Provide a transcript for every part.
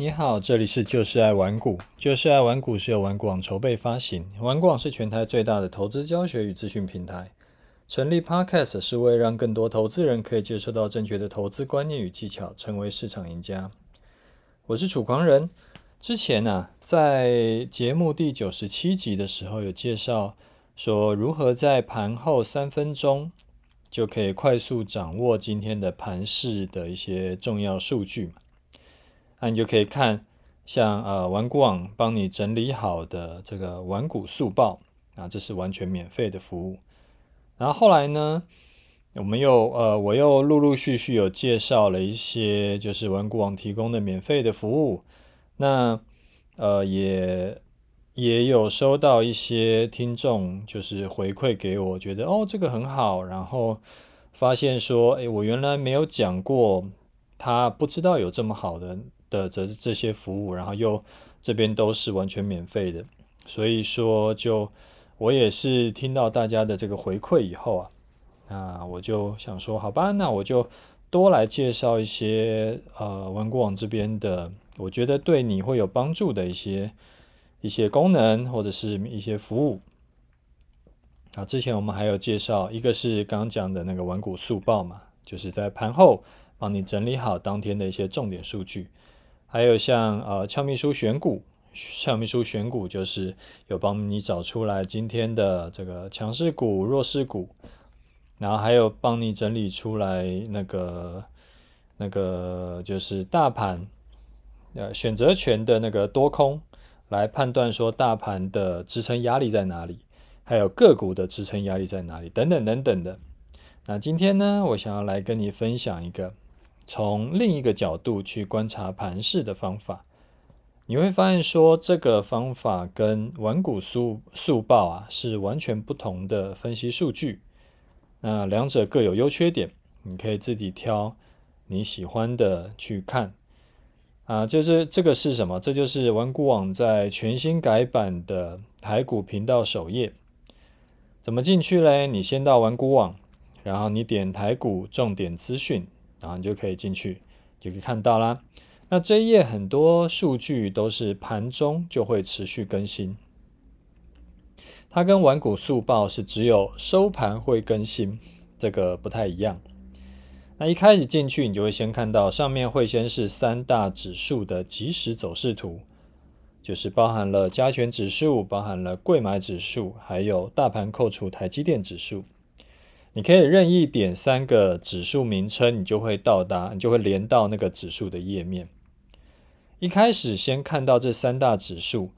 你好，这里是就是爱玩股。就是爱玩股是由玩股网筹备发行，玩股网是全台最大的投资教学与资讯平台。成立 Podcast 是为了让更多投资人可以接受到正确的投资观念与技巧，成为市场赢家。我是楚狂人。之前呢、在节目第九十七集的时候有介绍说，如何在盘后三分钟就可以快速掌握今天的盘势的一些重要数据。那你就可以看像呃玩股网帮你整理好的这个玩股速报啊，这是完全免费的服务。然后后来呢，我们又呃我又陆陆续续有介绍了一些就是玩股网提供的免费的服务。那呃也也有收到一些听众就是回馈给我，觉得哦这个很好，然后发现说哎我原来没有讲过，他不知道有这么好的。的这这些服务，然后又这边都是完全免费的，所以说就我也是听到大家的这个回馈以后啊，那我就想说，好吧，那我就多来介绍一些呃文股网这边的，我觉得对你会有帮助的一些一些功能或者是一些服务。啊，之前我们还有介绍，一个是刚刚讲的那个文股速报嘛，就是在盘后帮你整理好当天的一些重点数据。还有像呃，俏秘书选股，俏秘书选股就是有帮你找出来今天的这个强势股、弱势股，然后还有帮你整理出来那个那个就是大盘呃选择权的那个多空，来判断说大盘的支撑压力在哪里，还有个股的支撑压力在哪里等等等等的。那今天呢，我想要来跟你分享一个。从另一个角度去观察盘势的方法，你会发现说这个方法跟玩股速速报啊是完全不同的分析数据。那两者各有优缺点，你可以自己挑你喜欢的去看。啊，就是这个是什么？这就是玩股网在全新改版的台股频道首页。怎么进去嘞？你先到玩股网，然后你点台股重点资讯。然后你就可以进去，就可以看到啦。那这一页很多数据都是盘中就会持续更新，它跟玩股速报是只有收盘会更新，这个不太一样。那一开始进去，你就会先看到上面会先是三大指数的即时走势图，就是包含了加权指数、包含了柜买指数，还有大盘扣除台积电指数。你可以任意点三个指数名称，你就会到达，你就会连到那个指数的页面。一开始先看到这三大指数，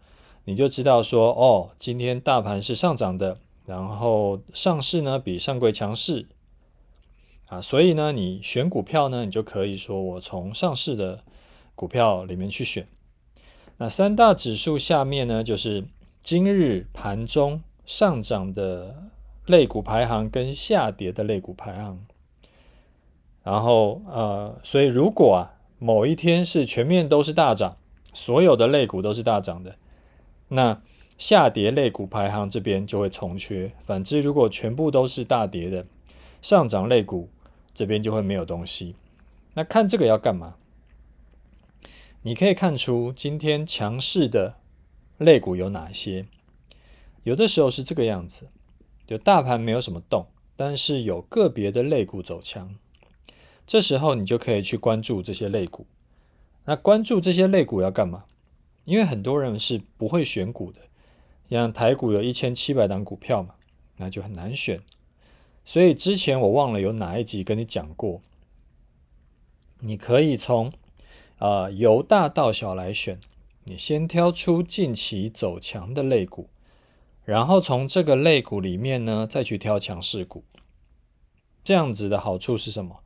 你就知道说，哦，今天大盘是上涨的，然后上市呢比上柜强势啊，所以呢，你选股票呢，你就可以说我从上市的股票里面去选。那三大指数下面呢，就是今日盘中上涨的。类股排行跟下跌的类股排行，然后呃，所以如果啊某一天是全面都是大涨，所有的类股都是大涨的，那下跌类股排行这边就会从缺。反之，如果全部都是大跌的，上涨类股这边就会没有东西。那看这个要干嘛？你可以看出今天强势的类股有哪些？有的时候是这个样子。就大盘没有什么动，但是有个别的类股走强，这时候你就可以去关注这些类股。那关注这些类股要干嘛？因为很多人是不会选股的，像台股有一千七百档股票嘛，那就很难选。所以之前我忘了有哪一集跟你讲过，你可以从啊、由大到小来选，你先挑出近期走强的类股。然后从这个类股里面呢，再去挑强势股。这样子的好处是什么？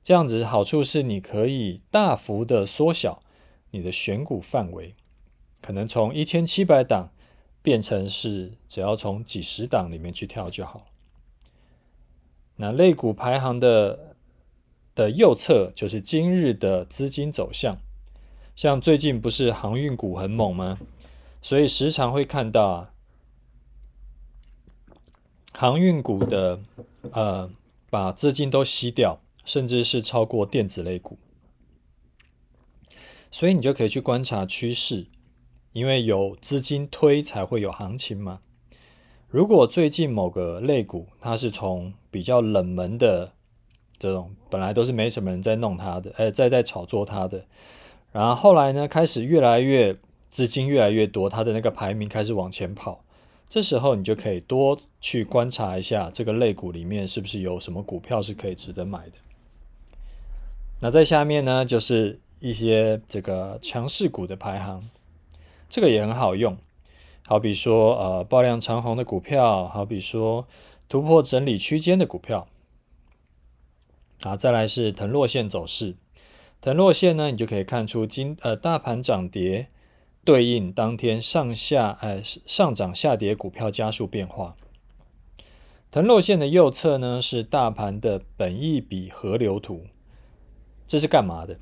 这样子的好处是你可以大幅的缩小你的选股范围，可能从一千七百档变成是只要从几十档里面去挑就好。那类股排行的的右侧就是今日的资金走向，像最近不是航运股很猛吗？所以时常会看到啊。航运股的呃，把资金都吸掉，甚至是超过电子类股。所以你就可以去观察趋势，因为有资金推才会有行情嘛。如果最近某个类股它是从比较冷门的这种，本来都是没什么人在弄它的，呃，在在炒作它的，然后后来呢，开始越来越资金越来越多，它的那个排名开始往前跑。这时候你就可以多去观察一下这个类股里面是不是有什么股票是可以值得买的。那在下面呢，就是一些这个强势股的排行，这个也很好用。好比说呃爆量长红的股票，好比说突破整理区间的股票。啊，再来是腾落线走势，腾落线呢，你就可以看出今呃大盘涨跌。对应当天上下，呃，上涨下跌股票加速变化。腾落线的右侧呢，是大盘的本益比河流图，这是干嘛的？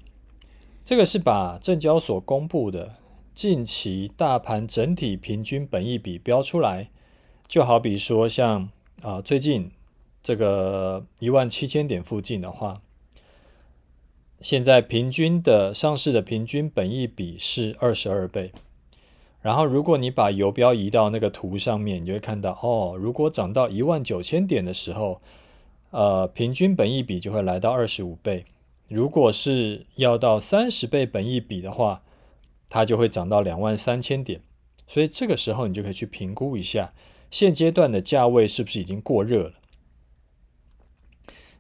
这个是把证交所公布的近期大盘整体平均本益比标出来，就好比说像啊最近这个一万七千点附近的话。现在平均的上市的平均本益比是二十二倍，然后如果你把游标移到那个图上面，你就会看到哦，如果涨到一万九千点的时候，呃，平均本益比就会来到二十五倍。如果是要到三十倍本益比的话，它就会涨到两万三千点。所以这个时候你就可以去评估一下，现阶段的价位是不是已经过热了。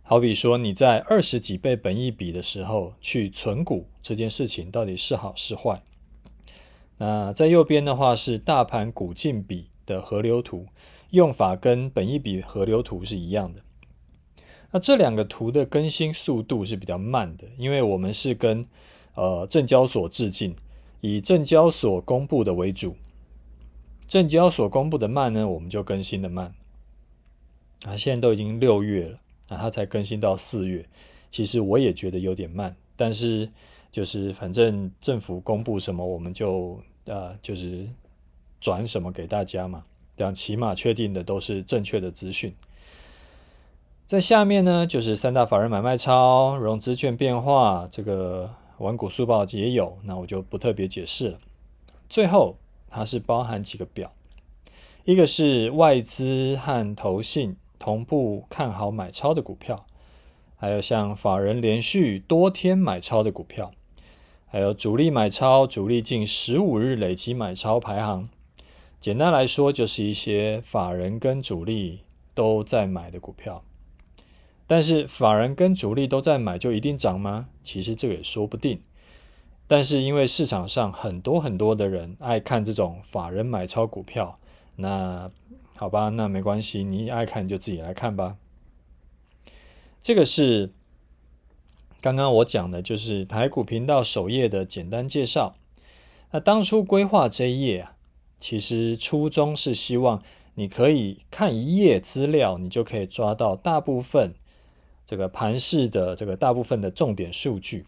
好比说，你在二十几倍本益比的时候去存股这件事情到底是好是坏？那在右边的话是大盘股净比的河流图，用法跟本益比河流图是一样的。那这两个图的更新速度是比较慢的，因为我们是跟呃证交所致敬，以证交所公布的为主。证交所公布的慢呢，我们就更新的慢。啊，现在都已经六月了。那它才更新到四月，其实我也觉得有点慢，但是就是反正政府公布什么，我们就呃就是转什么给大家嘛，这样起码确定的都是正确的资讯。在下面呢，就是三大法人买卖超、融资券变化，这个玩股速报也有，那我就不特别解释了。最后它是包含几个表，一个是外资和投信。同步看好买超的股票，还有像法人连续多天买超的股票，还有主力买超、主力近十五日累积买超排行。简单来说，就是一些法人跟主力都在买的股票。但是法人跟主力都在买，就一定涨吗？其实这个也说不定。但是因为市场上很多很多的人爱看这种法人买超股票，那。好吧，那没关系，你爱看就自己来看吧。这个是刚刚我讲的，就是台股频道首页的简单介绍。那当初规划这一页啊，其实初衷是希望你可以看一页资料，你就可以抓到大部分这个盘式的这个大部分的重点数据。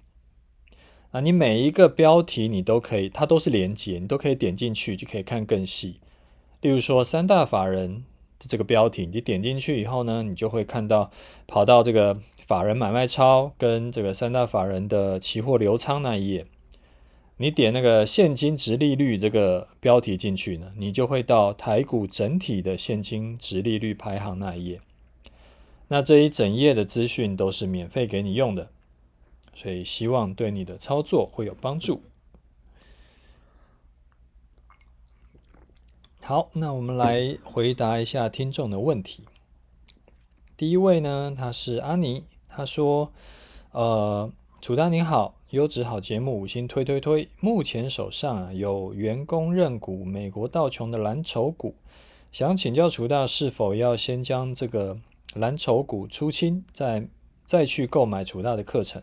啊，你每一个标题你都可以，它都是连接，你都可以点进去就可以看更细。例如说，三大法人这个标题，你点进去以后呢，你就会看到跑到这个法人买卖超跟这个三大法人的期货流仓那一页。你点那个现金殖利率这个标题进去呢，你就会到台股整体的现金殖利率排行那一页。那这一整页的资讯都是免费给你用的，所以希望对你的操作会有帮助。好，那我们来回答一下听众的问题。第一位呢，他是阿尼，他说：“呃，楚大您好，优质好节目，五星推推推。目前手上啊有员工认股美国道琼的蓝筹股，想请教楚大是否要先将这个蓝筹股出清，再再去购买楚大的课程，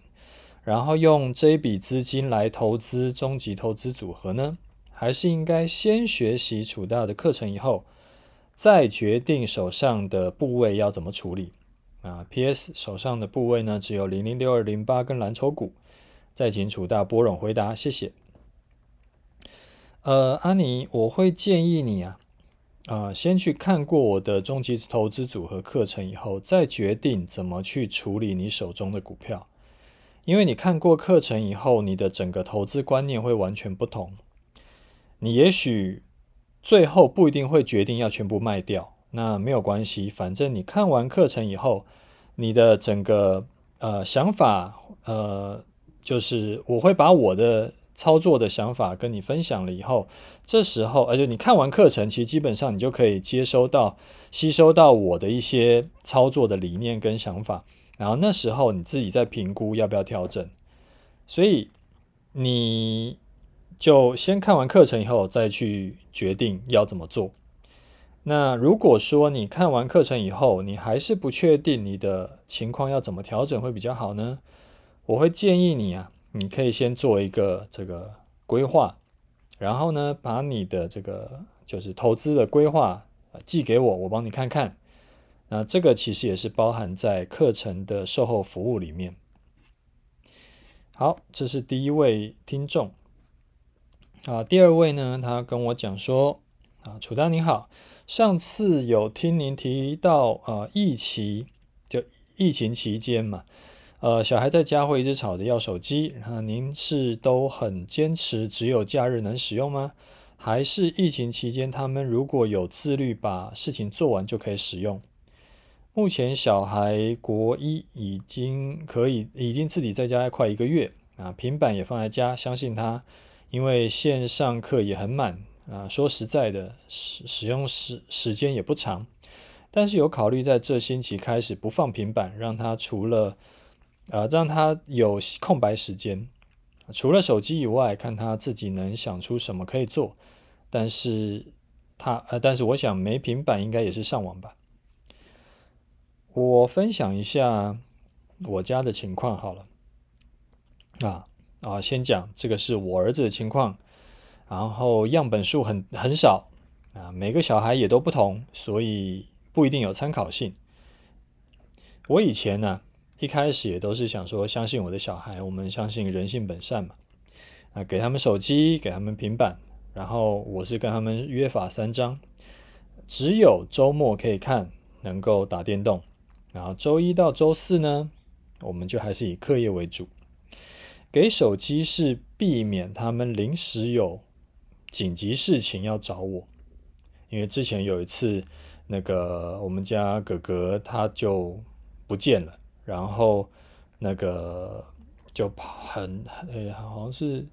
然后用这一笔资金来投资终极投资组合呢？”还是应该先学习楚大的课程以后，再决定手上的部位要怎么处理啊？P.S. 手上的部位呢，只有零零六二零八跟蓝筹股，再请楚大拨冗回答，谢谢。呃，阿尼，我会建议你啊，啊、先去看过我的终极投资组合课程以后，再决定怎么去处理你手中的股票，因为你看过课程以后，你的整个投资观念会完全不同。你也许最后不一定会决定要全部卖掉，那没有关系，反正你看完课程以后，你的整个呃想法，呃，就是我会把我的操作的想法跟你分享了以后，这时候，而且你看完课程，其实基本上你就可以接收到、吸收到我的一些操作的理念跟想法。然后那时候你自己再评估要不要调整，所以你就先看完课程以后再去决定要怎么做。那如果说你看完课程以后，你还是不确定你的情况要怎么调整会比较好呢？我会建议你啊，你可以先做一个这个规划，然后呢，把你的这个就是投资的规划寄给我，我帮你看看。那这个其实也是包含在课程的售后服务里面。好，这是第一位听众。啊，第二位呢，他跟我讲说，啊，楚丹你好，上次有听您提到，啊，疫情就疫情期间嘛，呃，小孩在家会一直吵着要手机，啊，您是都很坚持只有假日能使用吗？还是疫情期间他们如果有自律把事情做完就可以使用？目前小孩国一已经可以，已经自己在家快一个月啊，平板也放在家，相信他，因为线上课也很满啊。说实在的，使使用时时间也不长，但是有考虑在这星期开始不放平板，让他除了啊，让他有空白时间，除了手机以外，看他自己能想出什么可以做。但是他呃，但是我想没平板应该也是上网吧。我分享一下我家的情况好了，啊啊，先讲这个是我儿子的情况，然后样本数很很少啊，每个小孩也都不同，所以不一定有参考性。我以前呢，一开始也都是想说，相信我的小孩，我们相信人性本善嘛，啊，给他们手机，给他们平板，然后我是跟他们约法三章，只有周末可以看，能够打电动。然后周一到周四呢，我们就还是以课业为主。给手机是避免他们临时有紧急事情要找我，因为之前有一次，那个我们家哥哥他就不见了，然后那个就很诶，好像是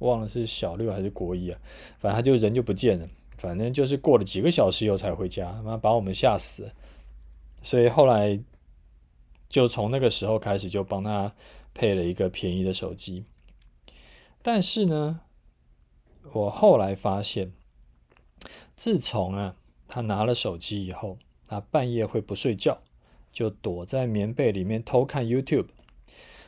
忘了是小六还是国一啊，反正他就人就不见了，反正就是过了几个小时以后才回家，妈把我们吓死。所以后来就从那个时候开始，就帮他配了一个便宜的手机。但是呢，我后来发现，自从啊他拿了手机以后，他半夜会不睡觉，就躲在棉被里面偷看 YouTube，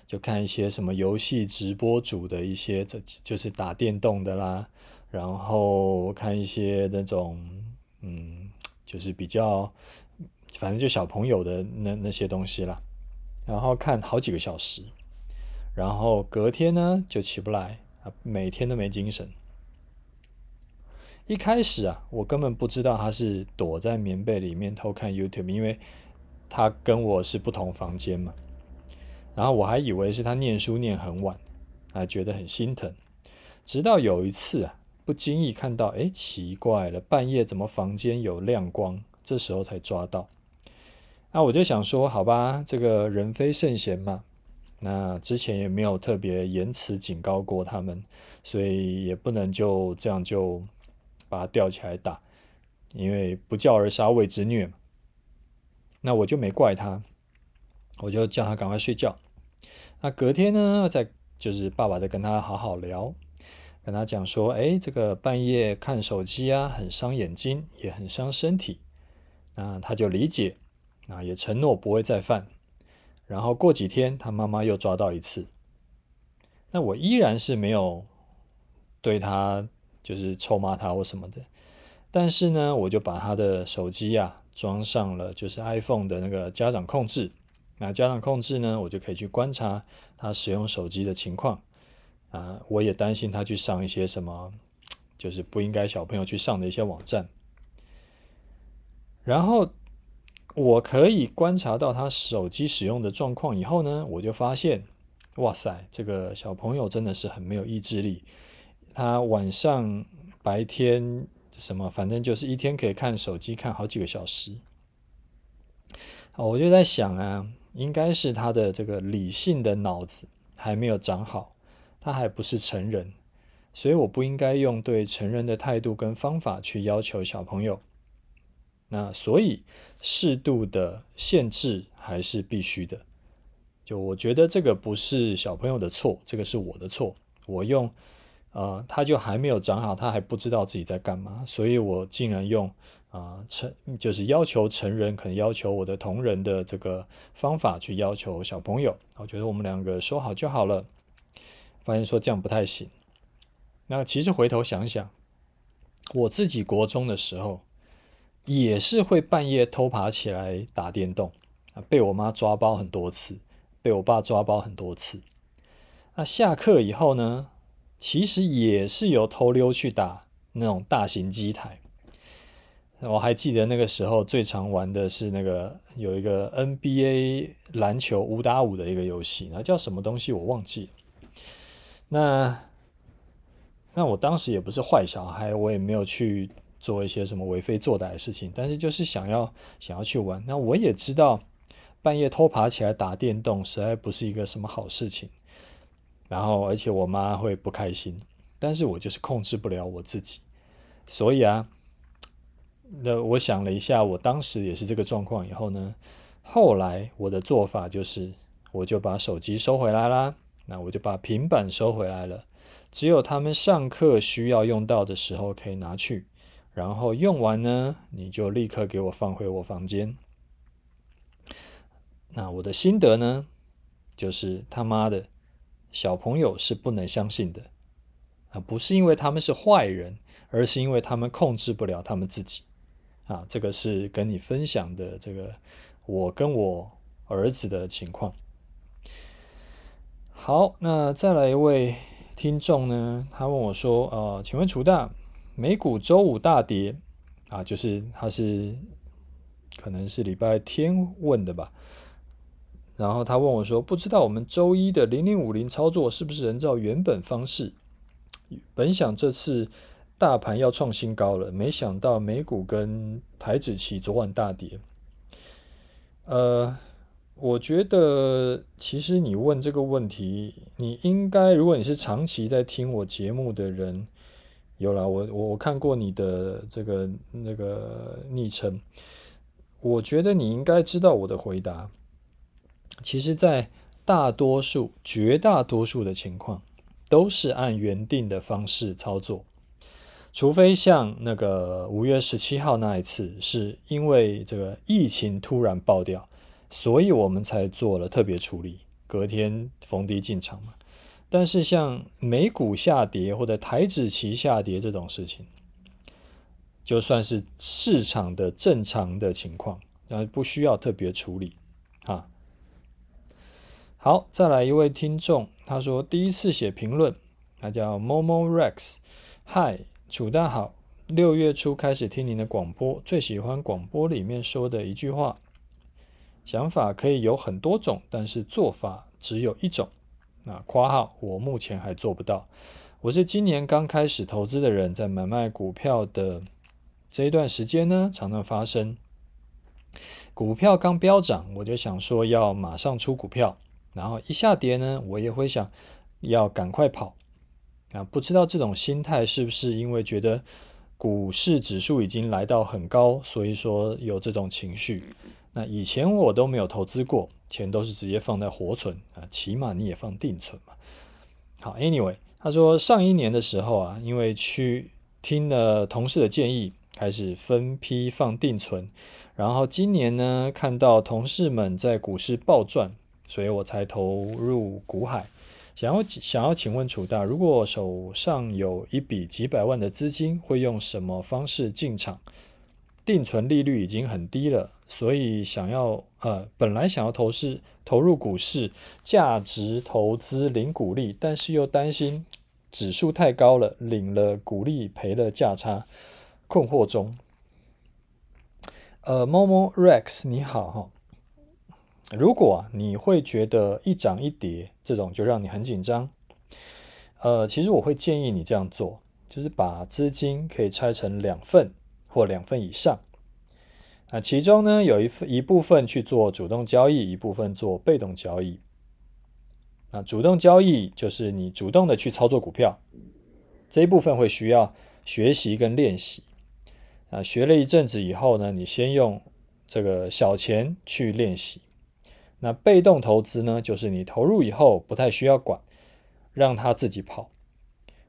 就看一些什么游戏直播主的一些，这就是打电动的啦，然后看一些那种，嗯，就是比较。反正就小朋友的那那些东西啦，然后看好几个小时，然后隔天呢就起不来啊，每天都没精神。一开始啊，我根本不知道他是躲在棉被里面偷看 YouTube，因为他跟我是不同房间嘛。然后我还以为是他念书念很晚，啊，觉得很心疼。直到有一次啊，不经意看到，哎，奇怪了，半夜怎么房间有亮光？这时候才抓到。那我就想说，好吧，这个人非圣贤嘛，那之前也没有特别言辞警告过他们，所以也不能就这样就把他吊起来打，因为不教而杀谓之虐嘛。那我就没怪他，我就叫他赶快睡觉。那隔天呢，在就是爸爸在跟他好好聊，跟他讲说，哎，这个半夜看手机啊，很伤眼睛，也很伤身体。那他就理解。啊，也承诺不会再犯。然后过几天，他妈妈又抓到一次。那我依然是没有对他就是臭骂他或什么的。但是呢，我就把他的手机啊装上了就是 iPhone 的那个家长控制。那家长控制呢，我就可以去观察他使用手机的情况。啊，我也担心他去上一些什么就是不应该小朋友去上的一些网站。然后。我可以观察到他手机使用的状况以后呢，我就发现哇塞，这个小朋友真的是很没有意志力。他晚上、白天什么，反正就是一天可以看手机看好几个小时。我就在想啊，应该是他的这个理性的脑子还没有长好，他还不是成人，所以我不应该用对成人的态度跟方法去要求小朋友。那所以适度的限制还是必须的。就我觉得这个不是小朋友的错，这个是我的错。我用，呃，他就还没有长好，他还不知道自己在干嘛，所以我竟然用啊成、就是要求成人，可能要求我的同仁的这个方法去要求小朋友。我觉得我们两个说好就好了，发现说这样不太行。那其实回头想想，我自己国中的时候。也是会半夜偷爬起来打电动啊，被我妈抓包很多次，被我爸抓包很多次。那下课以后呢，其实也是有偷溜去打那种大型机台。我还记得那个时候最常玩的是那个有一个 NBA 篮球五打五的一个游戏，那叫什么东西我忘记了。那那我当时也不是坏小孩，我也没有去。做一些什么为非作歹的事情，但是就是想要想要去玩。那我也知道，半夜偷爬起来打电动实在不是一个什么好事情。然后，而且我妈会不开心，但是我就是控制不了我自己。所以啊，那我想了一下，我当时也是这个状况。以后呢，后来我的做法就是，我就把手机收回来啦，那我就把平板收回来了，只有他们上课需要用到的时候可以拿去。然后用完呢，你就立刻给我放回我房间。那我的心得呢，就是他妈的，小朋友是不能相信的啊！不是因为他们是坏人，而是因为他们控制不了他们自己啊！这个是跟你分享的这个我跟我儿子的情况。好，那再来一位听众呢，他问我说：“呃，请问楚大？”美股周五大跌啊，就是他是可能是礼拜天问的吧。然后他问我说：“不知道我们周一的零零五零操作是不是仍照原本方式？本想这次大盘要创新高了，没想到美股跟台指期昨晚大跌。呃，我觉得其实你问这个问题，你应该如果你是长期在听我节目的人。有啦，我我我看过你的这个那个昵称，我觉得你应该知道我的回答。其实，在大多数、绝大多数的情况，都是按原定的方式操作，除非像那个五月十七号那一次，是因为这个疫情突然爆掉，所以我们才做了特别处理，隔天逢低进场嘛。但是像美股下跌或者台指期下跌这种事情，就算是市场的正常的情况，然后不需要特别处理啊。好，再来一位听众，他说第一次写评论，他叫 Momo Rex，嗨，楚大好，六月初开始听您的广播，最喜欢广播里面说的一句话，想法可以有很多种，但是做法只有一种。那括号，我目前还做不到。我是今年刚开始投资的人，在买卖股票的这一段时间呢，常常发生股票刚飙涨，我就想说要马上出股票，然后一下跌呢，我也会想要赶快跑。啊，不知道这种心态是不是因为觉得股市指数已经来到很高，所以说有这种情绪。那以前我都没有投资过，钱都是直接放在活存啊，起码你也放定存嘛。好，Anyway，他说上一年的时候啊，因为去听了同事的建议，开始分批放定存，然后今年呢，看到同事们在股市暴赚，所以我才投入股海。想要想要请问楚大，如果手上有一笔几百万的资金，会用什么方式进场？定存利率已经很低了，所以想要呃，本来想要投市投入股市，价值投资领股利，但是又担心指数太高了，领了股利赔了价差，困惑中。呃，Momo Rex 你好哈，如果你会觉得一涨一跌这种就让你很紧张，呃，其实我会建议你这样做，就是把资金可以拆成两份或两份以上。那其中呢，有一份一部分去做主动交易，一部分做被动交易。那主动交易就是你主动的去操作股票，这一部分会需要学习跟练习。啊，学了一阵子以后呢，你先用这个小钱去练习。那被动投资呢，就是你投入以后不太需要管，让它自己跑。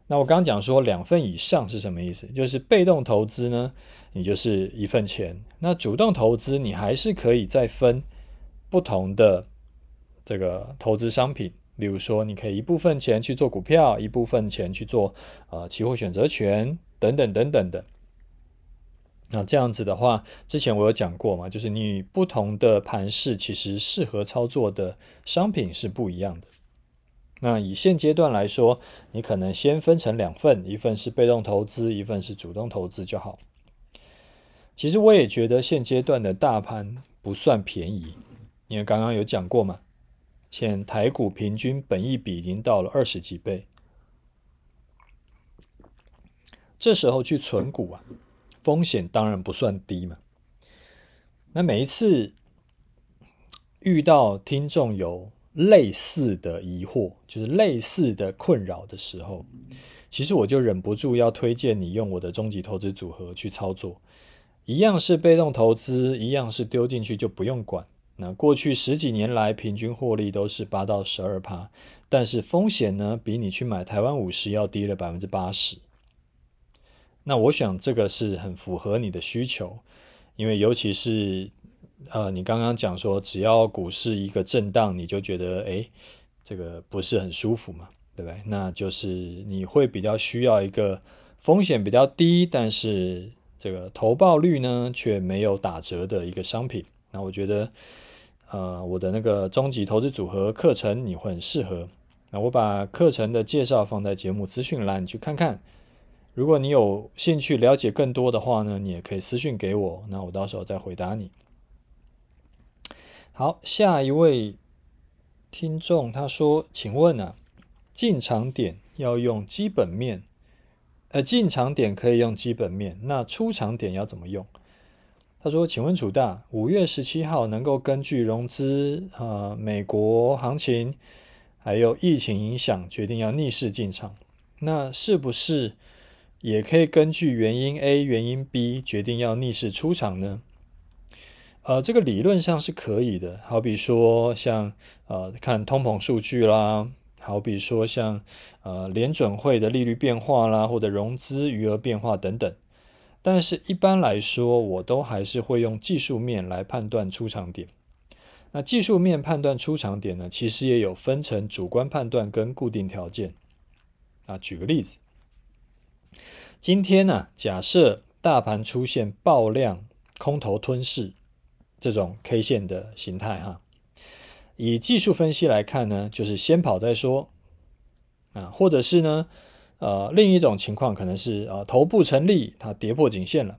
那我刚刚讲说两份以上是什么意思？就是被动投资呢，你就是一份钱。那主动投资你还是可以再分不同的这个投资商品，例如说你可以一部分钱去做股票，一部分钱去做呃期货选择权等等等等的。那这样子的话，之前我有讲过嘛，就是你不同的盘势其实适合操作的商品是不一样的。那以现阶段来说，你可能先分成两份，一份是被动投资，一份是主动投资就好。其实我也觉得现阶段的大盘不算便宜，因为刚刚有讲过嘛，现台股平均本益比已经到了二十几倍，这时候去存股啊。风险当然不算低嘛。那每一次遇到听众有类似的疑惑，就是类似的困扰的时候，其实我就忍不住要推荐你用我的终极投资组合去操作。一样是被动投资，一样是丢进去就不用管。那过去十几年来平均获利都是八到十二趴，但是风险呢，比你去买台湾五十要低了百分之八十。那我想这个是很符合你的需求，因为尤其是呃，你刚刚讲说，只要股市一个震荡，你就觉得诶，这个不是很舒服嘛，对不对？那就是你会比较需要一个风险比较低，但是这个投报率呢却没有打折的一个商品。那我觉得，呃，我的那个终极投资组合课程你会很适合。那我把课程的介绍放在节目资讯栏，你去看看。如果你有兴趣了解更多的话呢，你也可以私讯给我，那我到时候再回答你。好，下一位听众他说：“请问啊，进场点要用基本面，呃，进场点可以用基本面，那出场点要怎么用？”他说：“请问楚大，五月十七号能够根据融资、呃，美国行情还有疫情影响决定要逆势进场，那是不是？”也可以根据原因 A、原因 B 决定要逆势出场呢？呃，这个理论上是可以的。好比说像呃看通膨数据啦，好比说像呃联准会的利率变化啦，或者融资余额变化等等。但是一般来说，我都还是会用技术面来判断出场点。那技术面判断出场点呢，其实也有分成主观判断跟固定条件。啊，举个例子。今天呢、假设大盘出现爆量空头吞噬这种 K 线的形态哈，以技术分析来看呢，就是先跑再说啊，或者是呢，呃，另一种情况可能是啊，头部成立，它跌破颈线了，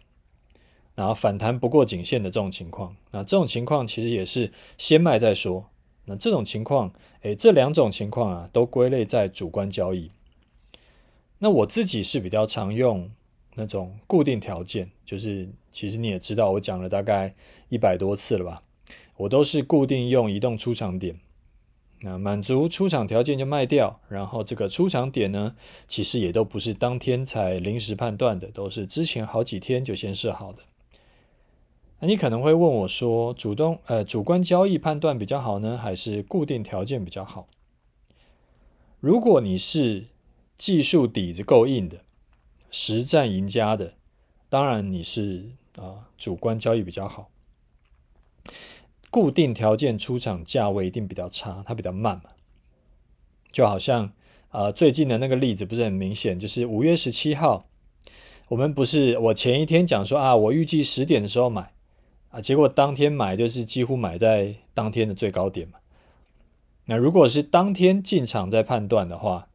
然后反弹不过颈线的这种情况，那这种情况其实也是先卖再说。那这种情况，诶，这两种情况啊，都归类在主观交易。那我自己是比较常用那种固定条件，就是其实你也知道，我讲了大概一百多次了吧，我都是固定用移动出场点，那满足出场条件就卖掉，然后这个出场点呢，其实也都不是当天才临时判断的，都是之前好几天就先设好的。那你可能会问我说，主动呃主观交易判断比较好呢，还是固定条件比较好？如果你是技术底子够硬的，实战赢家的，当然你是啊、主观交易比较好。固定条件出场价位一定比较差，它比较慢嘛。就好像啊、最近的那个例子不是很明显，就是五月十七号，我们不是我前一天讲说啊，我预计十点的时候买啊，结果当天买就是几乎买在当天的最高点嘛。那如果是当天进场再判断的话，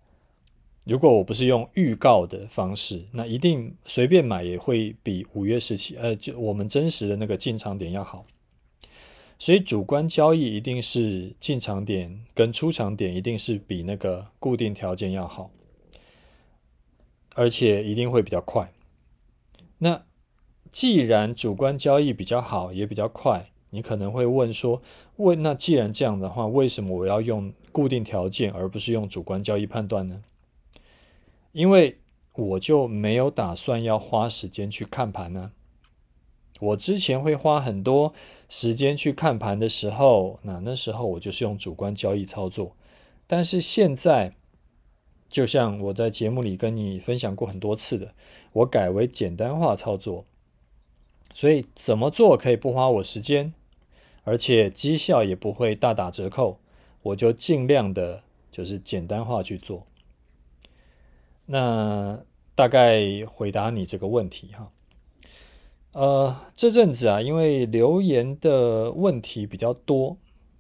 如果我不是用预告的方式，那一定随便买也会比五月十七，呃，就我们真实的那个进场点要好。所以主观交易一定是进场点跟出场点一定是比那个固定条件要好，而且一定会比较快。那既然主观交易比较好，也比较快，你可能会问说：为那既然这样的话，为什么我要用固定条件而不是用主观交易判断呢？因为我就没有打算要花时间去看盘呢。我之前会花很多时间去看盘的时候，那那时候我就是用主观交易操作。但是现在，就像我在节目里跟你分享过很多次的，我改为简单化操作。所以怎么做可以不花我时间，而且绩效也不会大打折扣，我就尽量的就是简单化去做。那大概回答你这个问题哈。呃，这阵子啊，因为留言的问题比较多，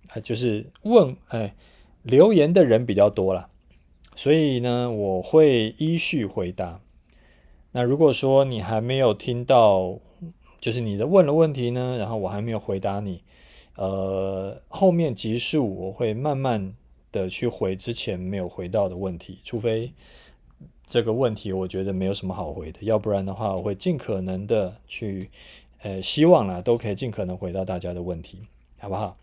啊，就是问，哎，留言的人比较多了，所以呢，我会依序回答。那如果说你还没有听到，就是你的问的问题呢，然后我还没有回答你，呃，后面集数我会慢慢的去回之前没有回到的问题，除非。这个问题我觉得没有什么好回的，要不然的话，我会尽可能的去，呃，希望啦都可以尽可能回答大家的问题，好不好？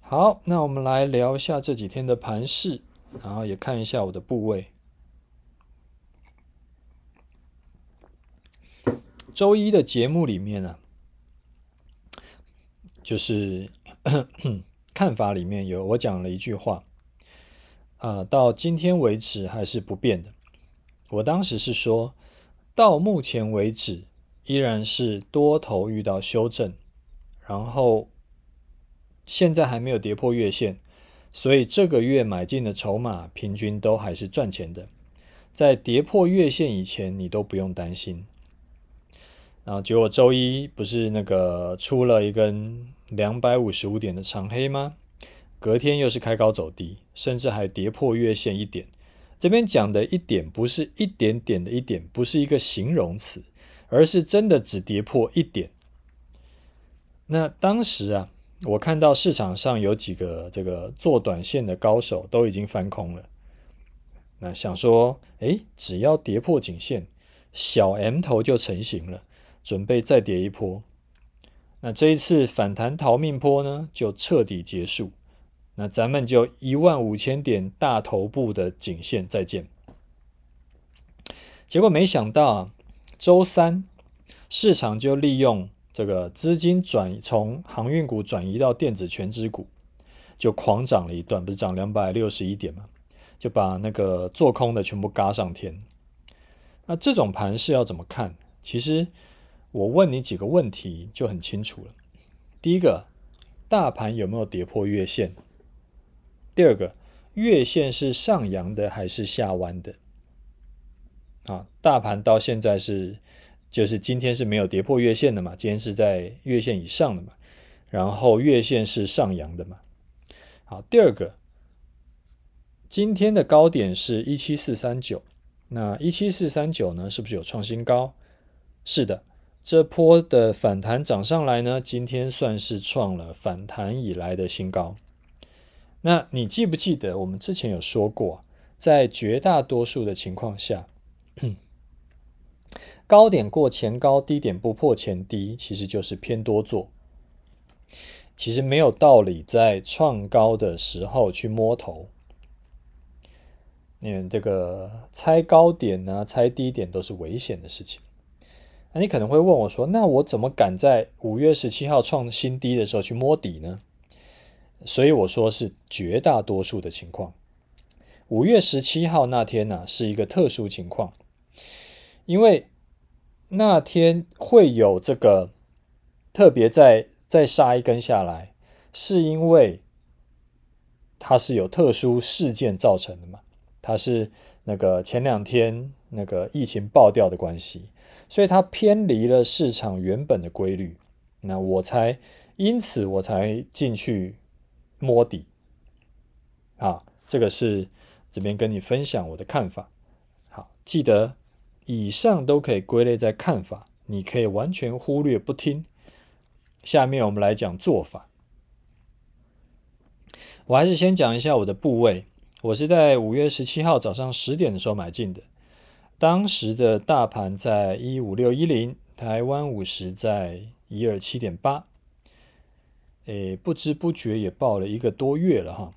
好，那我们来聊一下这几天的盘势，然后也看一下我的部位。周一的节目里面呢、啊，就是 看法里面有我讲了一句话，啊、到今天为止还是不变的。我当时是说，到目前为止依然是多头遇到修正，然后现在还没有跌破月线，所以这个月买进的筹码平均都还是赚钱的，在跌破月线以前你都不用担心。然后结果周一不是那个出了一根两百五十五点的长黑吗？隔天又是开高走低，甚至还跌破月线一点。这边讲的一点不是一点点的一点，不是一个形容词，而是真的只跌破一点。那当时啊，我看到市场上有几个这个做短线的高手都已经翻空了。那想说，诶，只要跌破颈线，小 M 头就成型了，准备再跌一波。那这一次反弹逃命波呢，就彻底结束。那咱们就一万五千点大头部的颈线再见。结果没想到啊，周三市场就利用这个资金转从航运股转移到电子权值股，就狂涨了一段，不是涨两百六十一点吗？就把那个做空的全部嘎上天。那这种盘势要怎么看？其实我问你几个问题就很清楚了。第一个，大盘有没有跌破月线？第二个，月线是上扬的还是下弯的？啊，大盘到现在是，就是今天是没有跌破月线的嘛？今天是在月线以上的嘛？然后月线是上扬的嘛？好，第二个，今天的高点是一七四三九，那一七四三九呢，是不是有创新高？是的，这波的反弹涨上来呢，今天算是创了反弹以来的新高。那你记不记得我们之前有说过，在绝大多数的情况下，高点过前高，低点不破前低，其实就是偏多做。其实没有道理在创高的时候去摸头。因为这个猜高点呢、啊，猜低点都是危险的事情。那你可能会问我说，那我怎么敢在五月十七号创新低的时候去摸底呢？所以我说是绝大多数的情况。五月十七号那天呢、是一个特殊情况，因为那天会有这个特别再再杀一根下来，是因为它是有特殊事件造成的嘛？它是那个前两天那个疫情爆掉的关系，所以它偏离了市场原本的规律。那我才因此我才进去。摸底，啊，这个是这边跟你分享我的看法。好，记得以上都可以归类在看法，你可以完全忽略不听。下面我们来讲做法。我还是先讲一下我的部位。我是在五月十七号早上十点的时候买进的，当时的大盘在一五六一零，台湾五十在一二七点八，诶，不知不觉也抱了一个多月了哈。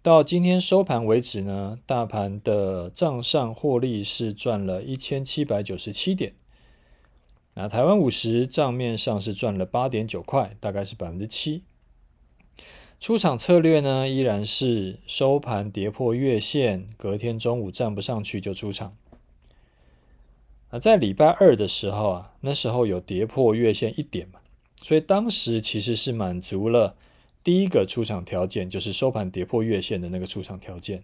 到今天收盘为止呢，大盘的账上获利是赚了一千七百九十七点，那台湾五十账面上是赚了八点九块，大概是百分之七。出场策略呢，依然是收盘跌破月线，隔天中午站不上去就出场。啊，在礼拜二的时候啊，那时候有跌破月线一点嘛，所以当时其实是满足了第一个出场条件，就是收盘跌破月线的那个出场条件。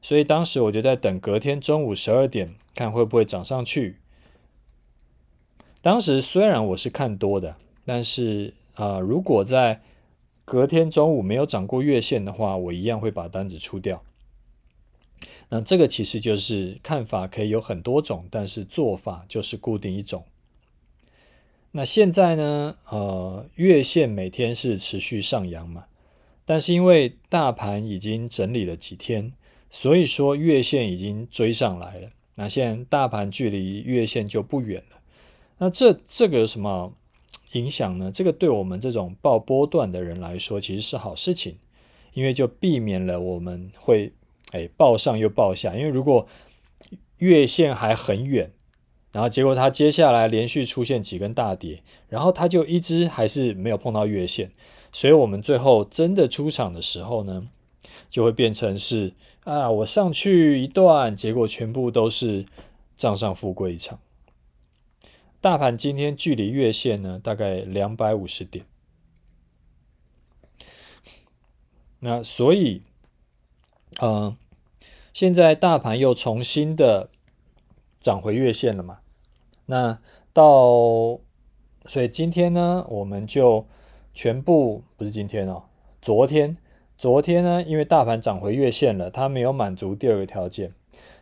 所以当时我就在等隔天中午十二点，看会不会涨上去。当时虽然我是看多的，但是啊，如果在隔天中午没有涨过月线的话，我一样会把单子出掉。那这个其实就是看法可以有很多种，但是做法就是固定一种。那现在呢？呃，月线每天是持续上扬嘛，但是因为大盘已经整理了几天，所以说月线已经追上来了。那现在大盘距离月线就不远了。那这这个什么？影响呢？这个对我们这种报波段的人来说，其实是好事情，因为就避免了我们会哎报上又报下。因为如果月线还很远，然后结果它接下来连续出现几根大跌，然后它就一直还是没有碰到月线，所以我们最后真的出场的时候呢，就会变成是啊，我上去一段，结果全部都是账上富贵一场。大盘今天距离月线呢，大概两百五十点。那所以，嗯、现在大盘又重新的涨回月线了嘛？那到，所以今天呢，我们就全部不是今天哦，昨天，昨天呢，因为大盘涨回月线了，它没有满足第二个条件，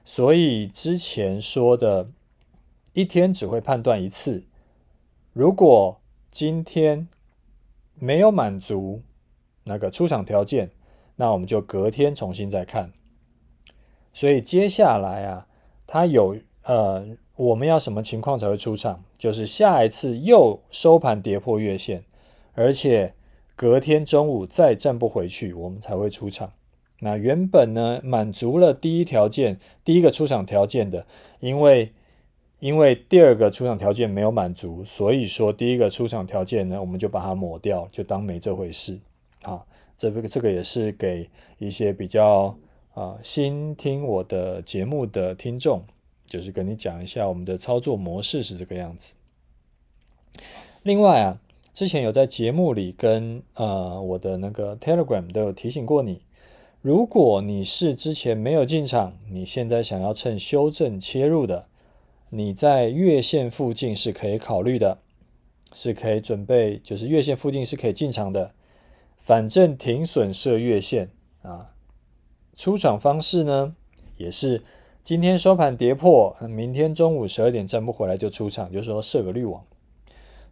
所以之前说的。一天只会判断一次，如果今天没有满足那个出场条件，那我们就隔天重新再看。所以接下来啊，它有呃，我们要什么情况才会出场？就是下一次又收盘跌破月线，而且隔天中午再站不回去，我们才会出场。那原本呢，满足了第一条件，第一个出场条件的，因为。因为第二个出场条件没有满足，所以说第一个出场条件呢，我们就把它抹掉，就当没这回事。啊，这个这个也是给一些比较啊新听我的节目的听众，就是跟你讲一下我们的操作模式是这个样子。另外啊，之前有在节目里跟呃我的那个 Telegram 都有提醒过你，如果你是之前没有进场，你现在想要趁修正切入的。你在月线附近是可以考虑的，是可以准备，就是月线附近是可以进场的。反正停损设月线啊，出场方式呢也是今天收盘跌破，明天中午十二点站不回来就出场，就是说设个滤网。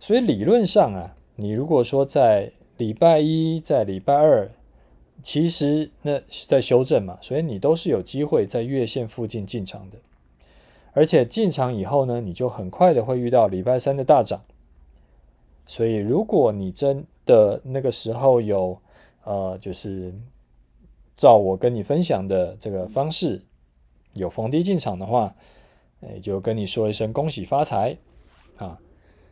所以理论上啊，你如果说在礼拜一、在礼拜二，其实那是在修正嘛，所以你都是有机会在月线附近进场的。而且进场以后呢，你就很快的会遇到礼拜三的大涨。所以，如果你真的那个时候有呃，就是照我跟你分享的这个方式有逢低进场的话，哎，就跟你说一声恭喜发财啊！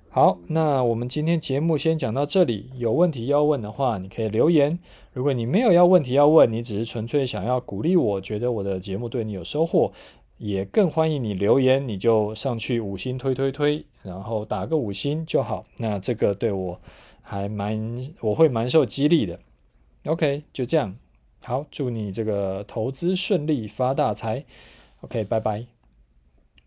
好，那我们今天节目先讲到这里。有问题要问的话，你可以留言。如果你没有要问题要问，你只是纯粹想要鼓励我，觉得我的节目对你有收获。也更欢迎你留言，你就上去五星推推推，然后打个五星就好。那这个对我还蛮，我会蛮受激励的。OK，就这样，好，祝你这个投资顺利发大财。OK，拜拜。